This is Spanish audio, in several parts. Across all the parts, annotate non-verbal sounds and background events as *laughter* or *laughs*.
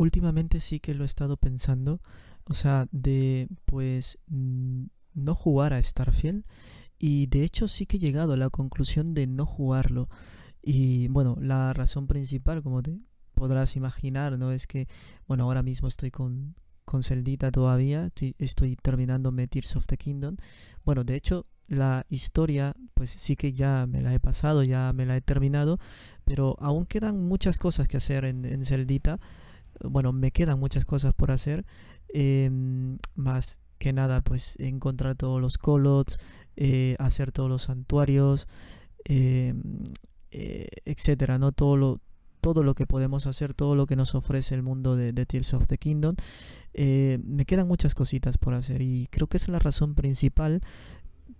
últimamente sí que lo he estado pensando, o sea, de pues no jugar a Starfield y de hecho sí que he llegado a la conclusión de no jugarlo. Y bueno, la razón principal, como te podrás imaginar, ¿no? Es que, bueno, ahora mismo estoy con, con Celdita todavía, estoy terminando Tears of the Kingdom. Bueno, de hecho, la historia, pues sí que ya me la he pasado, ya me la he terminado, pero aún quedan muchas cosas que hacer en, en Celdita. Bueno, me quedan muchas cosas por hacer. Em, más que nada, pues encontrar todos los colots, eh, hacer todos los santuarios, em, eh, etcétera, ¿no? Todo lo, todo lo que podemos hacer, todo lo que nos ofrece el mundo de, Tears of the Kingdom. Eh, me quedan muchas cositas por hacer y creo que es la razón principal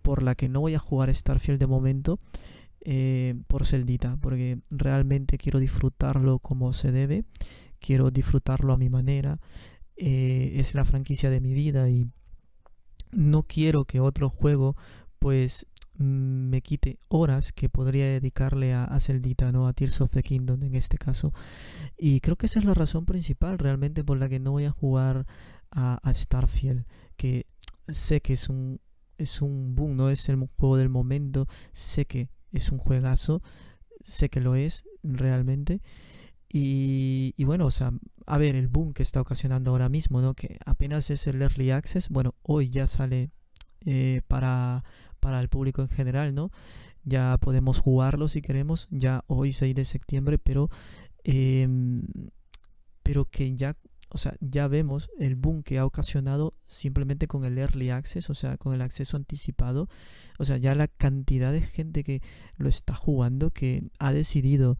por la que no voy a jugar Starfield de momento por Celdita, porque realmente quiero disfrutarlo como se debe, quiero disfrutarlo a mi manera. es la franquicia de mi vida y no quiero que otro juego pues me quite horas que podría dedicarle a, a Celdita, ¿no? A Tears of the Kingdom en este caso. Y creo que esa es la razón principal realmente por la que no voy a jugar a, Starfield. Que sé que es un, es un boom, no es el juego del momento. Sé que es un juegazo. Sé que lo es realmente. Y, y, bueno, o sea, a ver, el boom que está ocasionando ahora mismo, ¿no? Que apenas es el Early Access. Bueno, hoy ya sale eh, para, para el público en general, ¿no? Ya podemos jugarlo si queremos, ya hoy 6 de septiembre, pero, em, pero que ya, o sea, ya vemos el boom que ha ocasionado simplemente con el early access, o sea, con el acceso anticipado, o sea, ya la cantidad de gente que lo está jugando, que ha decidido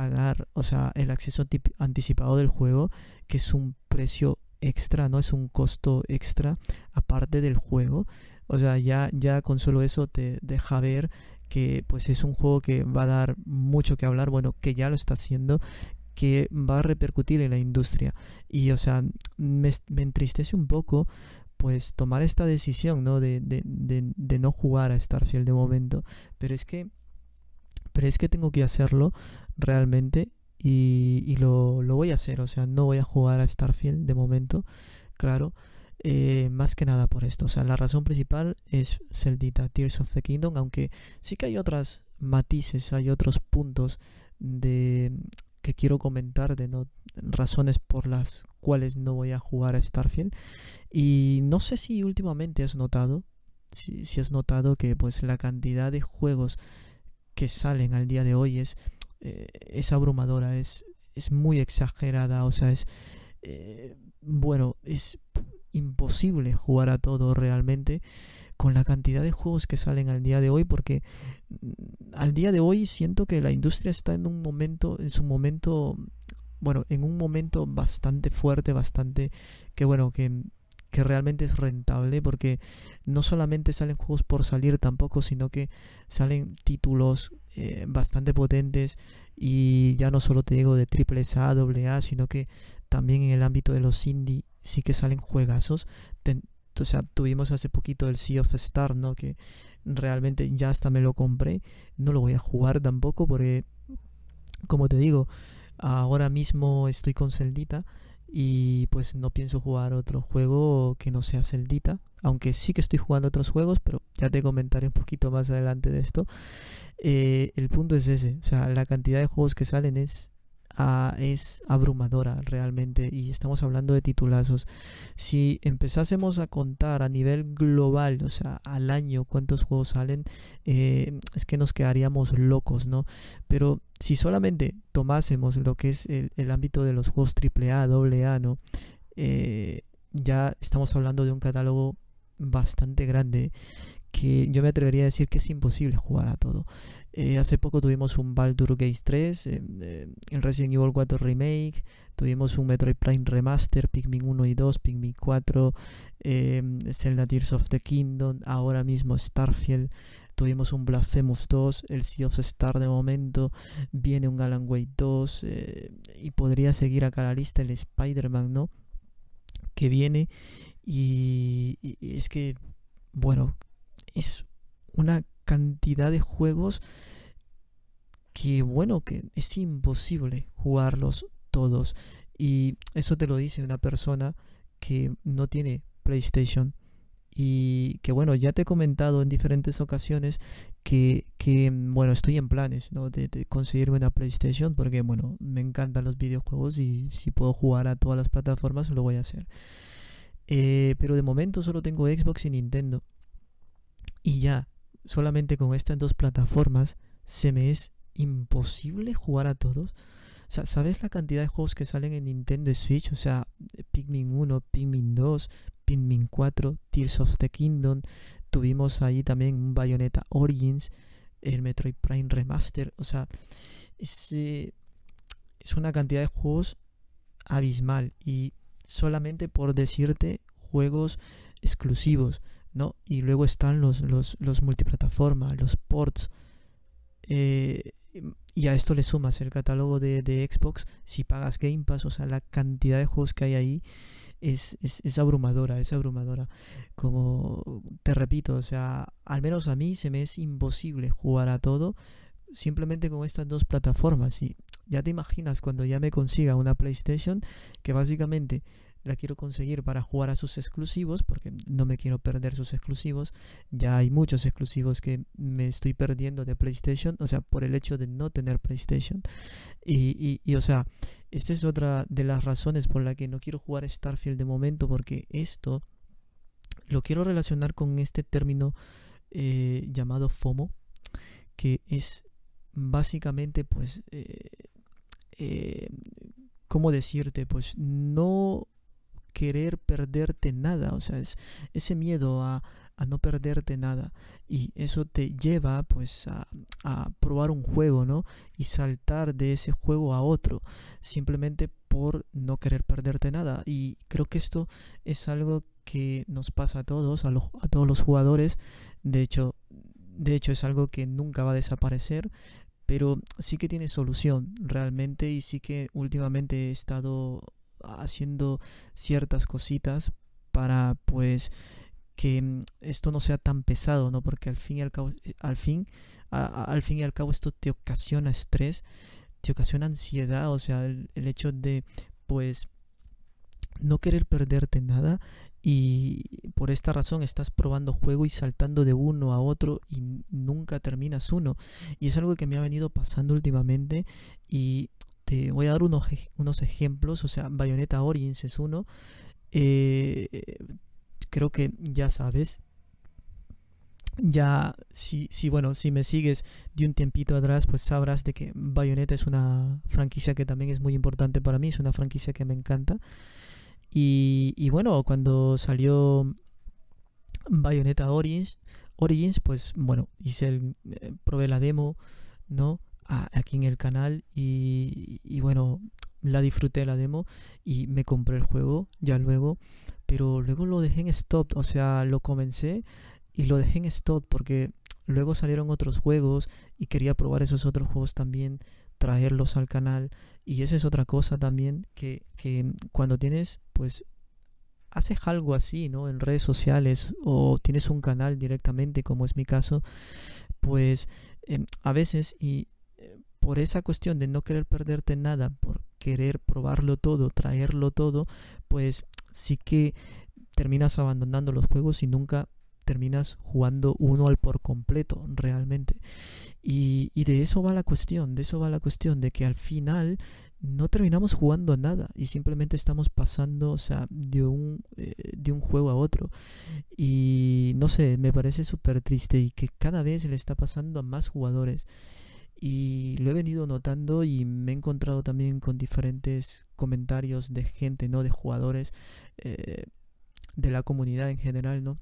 pagar, o sea, el acceso anticipado del juego, que es un precio extra, no es un costo extra aparte del juego. O sea, ya, ya con solo eso te deja ver que pues es un juego que va a dar mucho que hablar, bueno, que ya lo está haciendo, que va a repercutir en la industria. Y o sea, me, entristece un poco pues tomar esta decisión, ¿no? De, de, de, no jugar a Starfield de momento. Pero es que. Pero es que tengo que hacerlo realmente. Y, y lo, lo, voy a hacer. O sea, no voy a jugar a Starfield de momento. Claro. Eh, más que nada por esto. O sea, la razón principal es Celdita, Tears of the Kingdom, aunque sí que hay otras matices, hay otros puntos de que quiero comentar de no razones por las cuales no voy a jugar a Starfield y no sé si últimamente has notado si, si has notado que pues la cantidad de juegos que salen al día de hoy es eh, es abrumadora es es muy exagerada o sea es eh, bueno es imposible jugar a todo realmente con la cantidad de juegos que salen al día de hoy porque mm, al día de hoy siento que la industria está en un momento en su momento bueno en un momento bastante fuerte bastante que bueno que que realmente es rentable porque no solamente salen juegos por salir tampoco, sino que salen títulos eh, bastante potentes y ya no solo te digo de triple A, doble A, sino que también en el ámbito de los indie sí que salen juegazos. o sea, tuvimos hace poquito el Sea of Star, ¿no? Que realmente ya hasta me lo compré. No lo voy a jugar tampoco porque, como te digo, ahora mismo estoy con Celdita y pues no pienso jugar otro juego que no sea Celdita. Aunque sí que estoy jugando otros juegos, pero ya te comentaré un poquito más adelante de esto. Eh, el punto es ese, o sea, la cantidad de juegos que salen es es abrumadora realmente y estamos hablando de titulazos. Si empezásemos a contar a nivel global, o sea, al año cuántos juegos salen, eh, es que nos quedaríamos locos, ¿no? Pero si solamente tomásemos lo que es el, ámbito de los juegos AAA, AA, ¿no? Eh, ya estamos hablando de un catálogo bastante grande que yo me atrevería a decir que es imposible jugar a todo. Eh, hace poco tuvimos un Baldur Gate 3, eh, eh, el Resident Evil 4 Remake, tuvimos un Metroid Prime Remaster, Pikmin 1 y 2, Pikmin 4, Zelda Tears of the Kingdom, ahora mismo Starfield, tuvimos un Blasphemous 2, el Sea of Star de momento, viene un Alan Wake 2 y podría seguir acá la lista el Spider-Man, ¿no? Que viene y es que, bueno, es una cantidad de juegos que bueno, que es imposible jugarlos todos. Y eso te lo dice una persona que no tiene PlayStation. Y que bueno, ya te he comentado en diferentes ocasiones que, que bueno, estoy en planes ¿no? de, conseguirme una PlayStation porque bueno, me encantan los videojuegos y si puedo jugar a todas las plataformas lo voy a hacer. Eh, pero de momento solo tengo Xbox y Nintendo. Y ya, solamente con estas dos plataformas se me es imposible jugar a todos. O sea, ¿sabes la cantidad de juegos que salen en Nintendo Switch? O sea, Pikmin 1, Pikmin 2, Pikmin 4, Tears of the Kingdom. Tuvimos ahí también un Bayonetta Origins, el Metroid Prime Remaster. O sea, es, eh, es una cantidad de juegos abismal. Y solamente por decirte juegos exclusivos, ¿no? Y luego están los, los, los multiplataforma, los ports. Eh, y a esto le sumas el catálogo de, de, Xbox, si pagas Game Pass, o sea, la cantidad de juegos que hay ahí es, es, es, abrumadora, es abrumadora. Como te repito, o sea, al menos a mí se me es imposible jugar a todo simplemente con estas dos plataformas. Y ya te imaginas cuando ya me consiga una PlayStation, que básicamente la quiero conseguir para jugar a sus exclusivos, porque no me quiero perder sus exclusivos. Ya hay muchos exclusivos que me estoy perdiendo de PlayStation, o sea, por el hecho de no tener PlayStation. Y, y, o sea, esta es otra de las razones por la que no quiero jugar Starfield de momento, porque esto lo quiero relacionar con este término eh, llamado FOMO, que es básicamente, pues, eh, eh, ¿cómo decirte? Pues no querer perderte nada, o sea, es ese miedo a, a no perderte nada. Y eso te lleva pues a, a, probar un juego, ¿no? Y saltar de ese juego a otro, simplemente por no querer perderte nada. Y creo que esto es algo que nos pasa a todos, a, los, a todos los jugadores, de hecho, de hecho es algo que nunca va a desaparecer, pero sí que tiene solución realmente y sí que últimamente he estado haciendo ciertas cositas para pues que mm, esto no sea tan pesado, ¿no? Porque al fin y al cabo, eh, al fin, al fin y al cabo esto te ocasiona estrés, te ocasiona ansiedad, o sea, el, el hecho de pues no querer perderte nada y por esta razón estás probando juego y saltando de uno a otro y nunca terminas uno. Y es algo que me ha venido pasando últimamente y te voy a dar unos, unos ejemplos. O sea, Bayonetta Origins es uno. Eh, creo que ya sabes. Ya, si, si, bueno, si me sigues de un tiempito atrás, pues sabrás de que Bayonetta es una franquicia que también es muy importante para mí. Es una franquicia que me encanta. Y, y bueno, cuando salió Bayonetta Origins, Origins, pues bueno, hice el, eh, probé la demo, ¿no? Aquí en el canal y, bueno, la disfruté la demo y me compré el juego ya luego, pero luego lo dejé en stop, o sea, lo comencé y lo dejé en stop porque luego salieron otros juegos y quería probar esos otros juegos también, traerlos al canal y esa es otra cosa también que, que cuando tienes pues haces algo así, ¿no? En redes sociales o tienes un canal directamente, como es mi caso, pues eh, a veces y por esa cuestión de no querer perderte nada, por querer probarlo todo, traerlo todo, pues sí que terminas abandonando los juegos y nunca terminas jugando uno al por completo realmente. Y, y, de eso va la cuestión, de eso va la cuestión, de que al final no terminamos jugando a nada y simplemente estamos pasando, o sea, de un, eh, de un juego a otro. Y no sé, me parece súper triste y que cada vez le está pasando a más jugadores. Y lo he venido notando y me he encontrado también con diferentes comentarios de gente, ¿no? De jugadores, eh, de la comunidad en general, ¿no?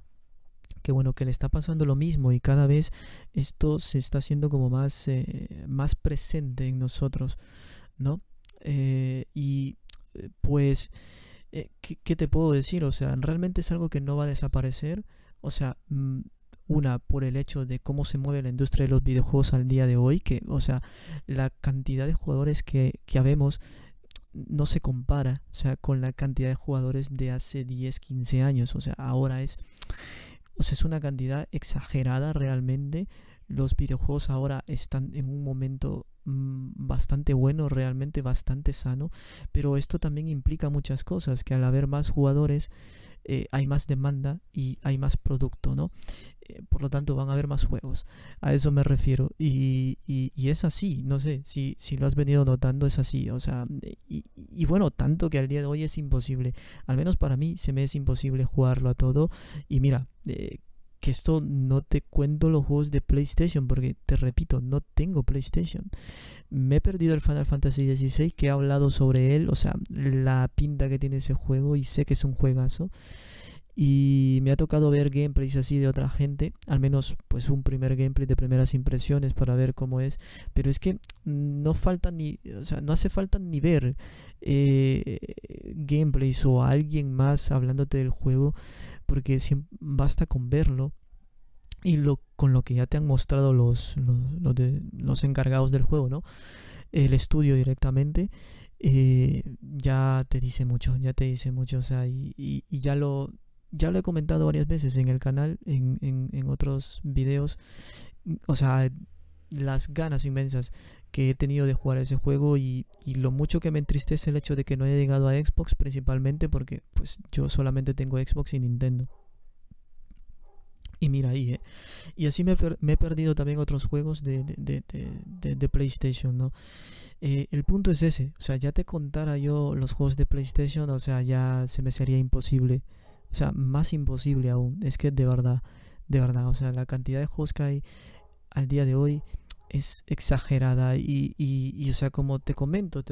que bueno que le está pasando lo mismo y cada vez esto se está haciendo como más eh, más presente en nosotros no eh, y eh, pues eh, ¿qué, ¿qué, te puedo decir o sea realmente es algo que no va a desaparecer o sea mm, una por el hecho de cómo se mueve la industria de los videojuegos al día de hoy que o sea la cantidad de jugadores que, que habemos no se compara o sea con la cantidad de jugadores de hace 10 15 años. O sea ahora es o sea, es una cantidad exagerada realmente los videojuegos ahora están en un momento mm, bastante bueno, realmente bastante sano, pero esto también implica muchas cosas, que al haber más jugadores eh, hay más demanda y hay más producto, ¿no? Eh, por lo tanto van a haber más juegos, a eso me refiero, y, y, es así, no sé, si, si lo has venido notando es así, o sea, y, y bueno, tanto que al día de hoy es imposible, al menos para mí se me es imposible jugarlo a todo, y mira, eh, esto no te cuento los juegos de PlayStation, porque te repito, no tengo PlayStation. Me he perdido el Final Fantasy XVI, que he hablado sobre él, o sea, la pinta que tiene ese juego y sé que es un juegazo. Y me ha tocado ver gameplays así de otra gente, al menos pues un primer gameplay de primeras impresiones para ver cómo es. Pero es que no falta ni, o sea, no hace falta ni ver eh, gameplays o alguien más hablándote del juego porque basta con verlo y lo, con lo que ya te han mostrado los, los, los encargados del juego, ¿no? El estudio directamente, eh, ya te dice mucho, ya te dice mucho, o sea, y, y, ya lo ya lo he comentado varias veces en el canal, en, en, en otros videos, o sea, las ganas inmensas que he tenido de jugar ese juego y, y, lo mucho que me entristece el hecho de que no haya llegado a Xbox principalmente porque pues yo solamente tengo Xbox y Nintendo. Y mira ahí, ¿eh? Y así me, he perdido también otros juegos de, de, de, de PlayStation, ¿no? Eh, el punto es ese, o sea, ya te contara yo los juegos de PlayStation, o sea, ya se me sería imposible. O sea, más imposible aún. Es que de verdad, de verdad, o sea, la cantidad de juegos que hay al día de hoy es exagerada y, y, o sea, como te comento,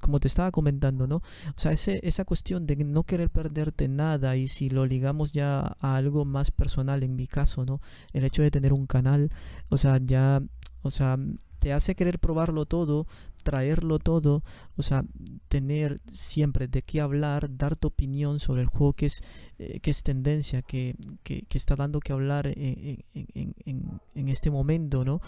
como te estaba comentando, ¿no? O sea, ese, esa cuestión de no querer perderte nada y si lo ligamos ya a algo más personal, en mi caso, ¿no? El hecho de tener un canal, o sea, ya, o sea, te hace querer probarlo todo, traerlo todo, o sea, tener siempre de qué hablar, dar tu opinión sobre el juego que es, eh, que es tendencia, que, que, está dando que hablar en, en, en, en, este momento, ¿no?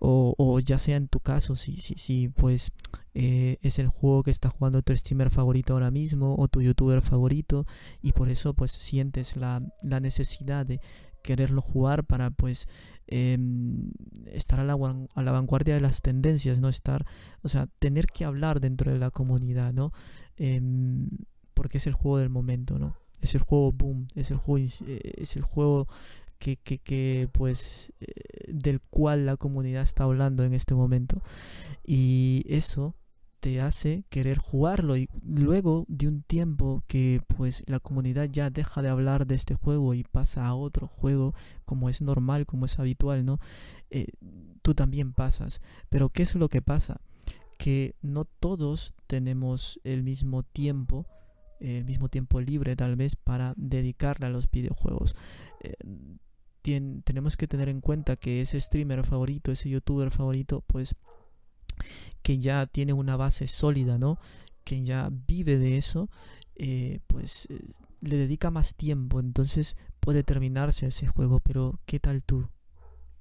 O, o, ya sea en tu caso, si, si, si pues eh, es el juego que está jugando tu streamer favorito ahora mismo o tu youtuber favorito y por eso pues sientes la, la necesidad de quererlo jugar para pues em, estar a la, vanguardia de las tendencias, no estar, o sea, tener que hablar dentro de la comunidad, ¿no? Em, porque es el juego del momento, ¿no? Es el juego boom, es el juego, eh, es el juego que, que, que pues eh, del cual la comunidad está hablando en este momento y eso te hace querer jugarlo y luego de un tiempo que pues la comunidad ya deja de hablar de este juego y pasa a otro juego como es normal, como es habitual, ¿no? Eh, tú también pasas. Pero ¿qué es lo que pasa? Que no todos tenemos el mismo tiempo, el mismo tiempo libre tal vez para dedicarle a los videojuegos. Eh, tenemos que tener en cuenta que ese streamer favorito, ese youtuber favorito, pues que ya tiene una base sólida, ¿no? Que ya vive de eso, eh, pues eh, le dedica más tiempo, entonces puede terminarse ese juego, pero ¿qué tal tú?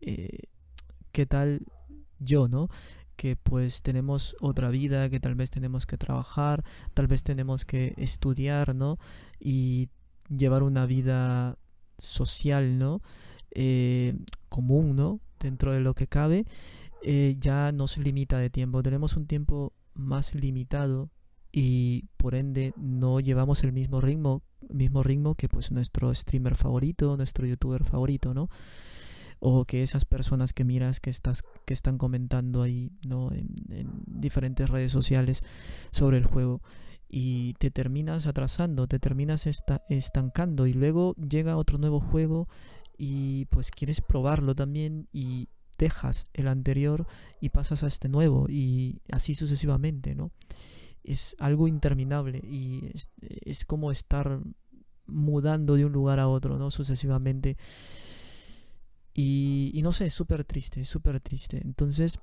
Eh, ¿Qué tal yo, no? Que pues tenemos otra vida, que tal vez tenemos que trabajar, tal vez tenemos que estudiar, ¿no? Y llevar una vida social, ¿no? común, ¿no? Dentro de lo que cabe eh, ya nos limita de tiempo. Tenemos un tiempo más limitado y por ende no llevamos el mismo ritmo, mismo ritmo que pues nuestro streamer favorito, nuestro youtuber favorito, ¿no? O que esas personas que miras que estás que están comentando ahí, ¿no? En, diferentes redes sociales sobre el juego y te terminas atrasando, te terminas estancando y luego llega otro nuevo juego y pues quieres probarlo también y dejas el anterior y pasas a este nuevo y así sucesivamente, ¿no? Es algo interminable y es, como estar mudando de un lugar a otro, ¿no? Sucesivamente. Y, no sé, es súper triste, súper triste. Entonces,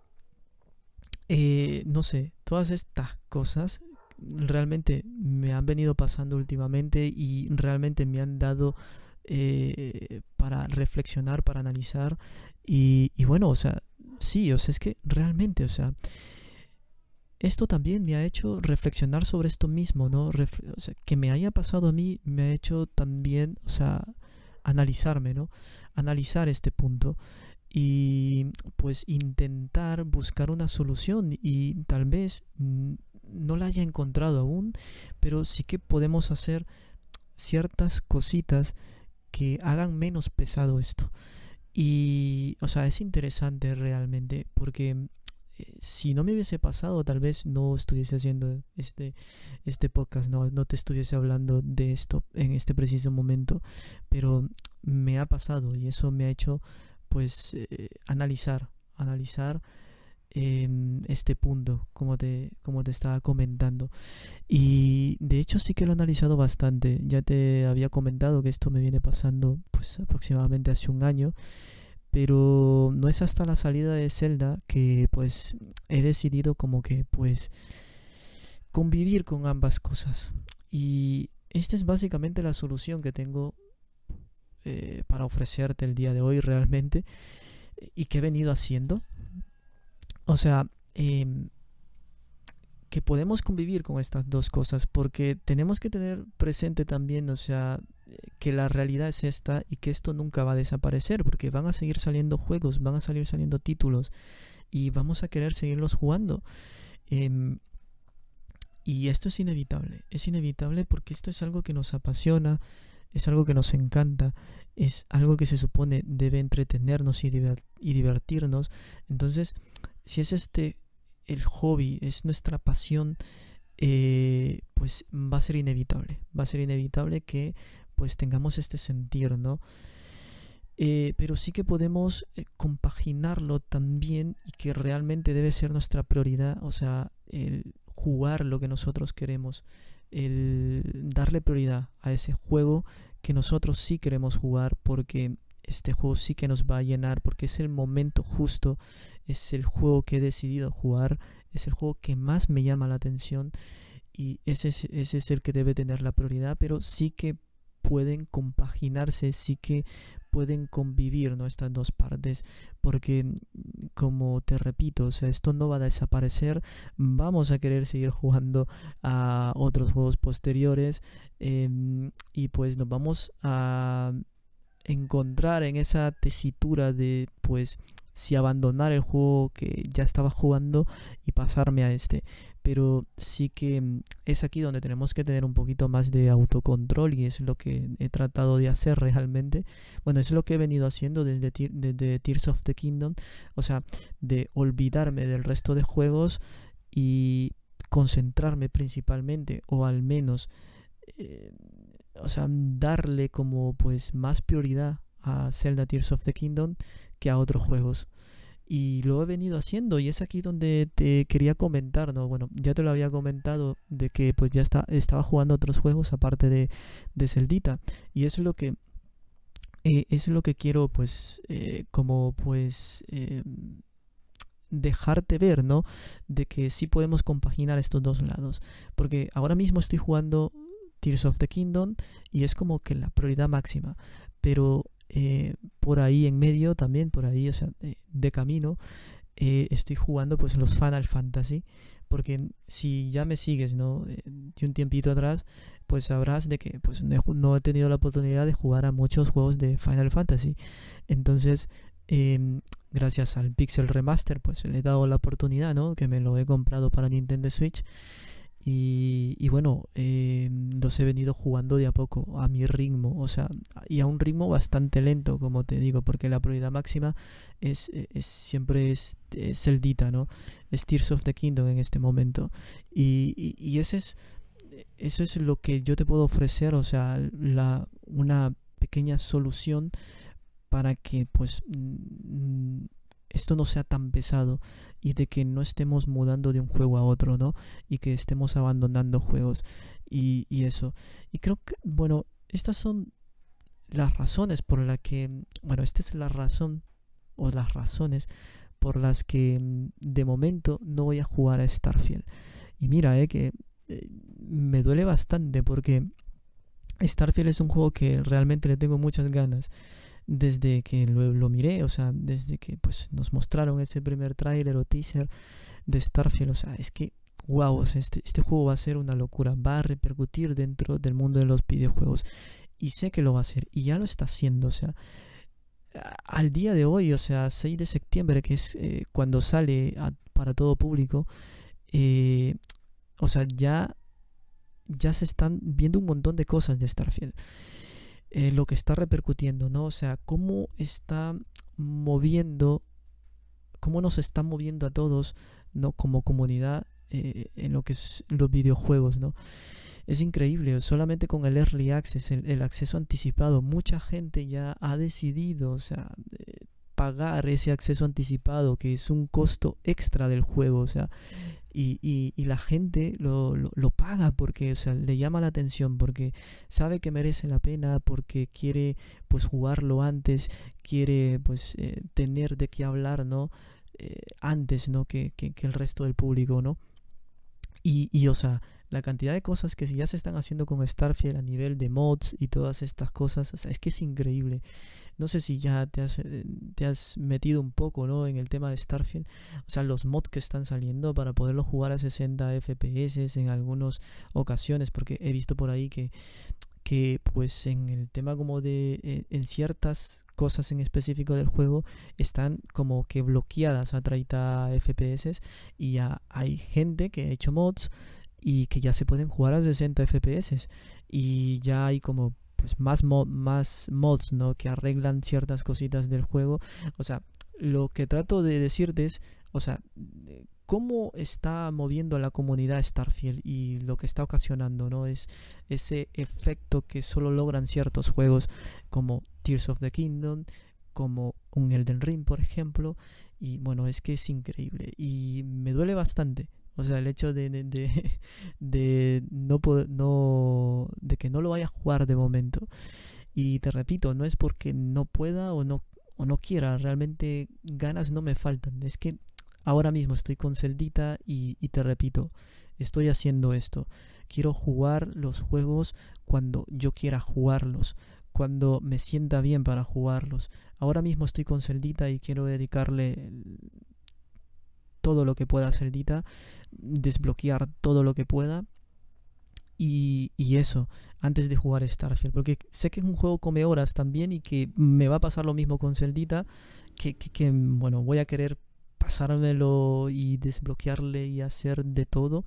eh, no sé, todas estas cosas realmente me han venido pasando últimamente y realmente me han dado eh, para reflexionar, para analizar. Y, bueno, o sea, sí, o sea, es que realmente, o sea, esto también me ha hecho reflexionar sobre esto mismo, ¿no? o sea, que me haya pasado a mí me ha hecho también, o sea, analizarme, ¿no? Analizar este punto. y pues intentar buscar una solución y tal vez no la haya encontrado aún, pero sí que podemos hacer ciertas cositas que hagan menos pesado esto. Y, o sea, es interesante realmente porque eh, si no me hubiese pasado, tal vez no estuviese haciendo este, este podcast, no, no te estuviese hablando de esto en este preciso momento, pero me ha pasado y eso me ha hecho pues eh, analizar, analizar este punto, como te, como te estaba comentando. Y de hecho sí que lo he analizado bastante. Ya te había comentado que esto me viene pasando pues aproximadamente hace un año. Pero no es hasta la salida de Zelda que pues he decidido como que pues convivir con ambas cosas. Y esta es básicamente la solución que tengo eh, para ofrecerte el día de hoy realmente y que he venido haciendo. O sea, em, que podemos convivir con estas dos cosas porque tenemos que tener presente también, o sea, que la realidad es esta y que esto nunca va a desaparecer porque van a seguir saliendo juegos, van a salir saliendo títulos y vamos a querer seguirlos jugando. Em, y esto es inevitable, es inevitable porque esto es algo que nos apasiona, es algo que nos encanta, es algo que se supone debe entretenernos y, divertirnos. Entonces, si es este el hobby, es nuestra pasión, eh, pues va a ser inevitable. Va a ser inevitable que pues tengamos este sentir, ¿no? Eh, pero sí que podemos eh, compaginarlo también y que realmente debe ser nuestra prioridad, o sea, el jugar lo que nosotros queremos, el darle prioridad a ese juego que nosotros sí queremos jugar porque este juego sí que nos va a llenar porque es el momento justo, es el juego que he decidido jugar, es el juego que más me llama la atención y ese es, ese es el que debe tener la prioridad, pero sí que pueden compaginarse, sí que pueden convivir ¿no? estas dos partes porque como te repito esto no va a desaparecer vamos a querer seguir jugando a otros juegos posteriores em, y pues nos vamos a encontrar en esa tesitura de pues si abandonar el juego que ya estaba jugando y pasarme a este. Pero sí que mm, es aquí donde tenemos que tener un poquito más de autocontrol y es lo que he tratado de hacer realmente. Bueno, es lo que he venido haciendo desde, desde Tears of the Kingdom. O sea, de olvidarme del resto de juegos y concentrarme principalmente o al menos... Eh, o sea, darle como pues más prioridad a Zelda Tears of the Kingdom que a otros juegos. Y lo he venido haciendo y es aquí donde te quería comentar, ¿no? Bueno, ya te lo había comentado de que pues ya está, estaba jugando otros juegos aparte de, de Celdita. Y es lo que eh, es lo que quiero pues eh, como pues eh, dejarte ver, ¿no? De que sí podemos compaginar estos dos lados. Porque ahora mismo estoy jugando Tears of the Kingdom y es como que la prioridad máxima. Pero eh, por ahí en medio también, por ahí, o sea, de, camino, eh, estoy jugando pues los Final Fantasy. Porque si ya me sigues, ¿no? Eh, de un tiempito atrás, pues sabrás de que pues no he tenido la oportunidad de jugar a muchos juegos de Final Fantasy. Entonces, em, gracias al Pixel Remaster, pues le he dado la oportunidad, ¿no? Que me lo he comprado para Nintendo Switch. Y, bueno, eh, los he venido jugando de a poco, a mi ritmo, o sea, y a un ritmo bastante lento, como te digo, porque la prioridad máxima es, siempre es, es Celdita, ¿no? Es Tears of the Kingdom en este momento. Y, y, ese es, eso es lo que yo te puedo ofrecer, o sea, la, una pequeña solución para que pues esto no sea tan pesado y de que no estemos mudando de un juego a otro, ¿no? Y que estemos abandonando juegos y, eso. Y creo que, bueno, estas son las razones por las que, bueno, esta es la razón o las razones por las que mm, de momento no voy a jugar a Starfield. Y mira, eh, que eh, me duele bastante porque Starfield es un juego que realmente le tengo muchas ganas desde que lo, miré, o sea, desde que pues nos mostraron ese primer tráiler o teaser de Starfield, o sea, es que wow, este, este juego va a ser una locura, va a repercutir dentro del mundo de los videojuegos y sé que lo va a hacer y ya lo está haciendo, o sea, al día de hoy, o sea, 6 de septiembre, que es eh, cuando sale para todo público, eh, o sea, ya, ya se están viendo un montón de cosas de Starfield. Eh, lo que está repercutiendo, ¿no? O sea, cómo está moviendo, cómo nos está moviendo a todos, ¿no? Como comunidad en lo que es los videojuegos, ¿no? Es increíble, solamente con el Early Access, el, acceso anticipado, mucha gente ya ha decidido, o sea, pagar ese acceso anticipado, que es un costo extra del juego, o sea, y, y, la gente lo, lo, paga porque, o sea, le llama la atención, porque sabe que merece la pena, porque quiere, pues, jugarlo antes, quiere, pues, eh, tener de qué hablar, ¿no? Eh, antes, ¿no? Que, que, que el resto del público, ¿no? Y, y, o sea, la cantidad de cosas que ya se están haciendo con Starfield a nivel de mods y todas estas cosas, es que es increíble. No sé si ya te has, eh, te has metido un poco ¿no? en el tema de Starfield. O sea, los mods que están saliendo para poderlo jugar a 60 FPS en algunas ocasiones, porque he visto por ahí que, que pues en el tema como de eh, en ciertas cosas en específico del juego están como que bloqueadas a 30 FPS y ya hay gente que ha hecho mods y que ya se pueden jugar a 60 FPS y ya hay como pues más más mods no que arreglan ciertas cositas del juego. O sea lo que trato de decirte es o sea cómo está moviendo la comunidad Starfield y lo que está ocasionando no es ese efecto que solo logran ciertos juegos como Tears of the Kingdom como un Elden Ring por ejemplo. Y bueno es que es increíble. Y me duele bastante o sea, el hecho de, de, *laughs* no, no, de que no lo vaya a jugar de momento. Y te repito, no es porque no pueda o no, o no quiera, realmente ganas no me faltan. Es que ahora mismo estoy con Celdita y, y te repito, estoy haciendo esto. Quiero jugar los juegos cuando yo quiera jugarlos, cuando me sienta bien para jugarlos. Ahora mismo estoy con Celdita y quiero dedicarle todo lo que pueda hacer Dita, desbloquear todo lo que pueda. Y, y, eso, antes de jugar Starfield. Porque sé que es un juego come horas también y que me va a pasar lo mismo con Celdita. Que, que, que, bueno, voy a querer pasármelo y desbloquearle y hacer de todo.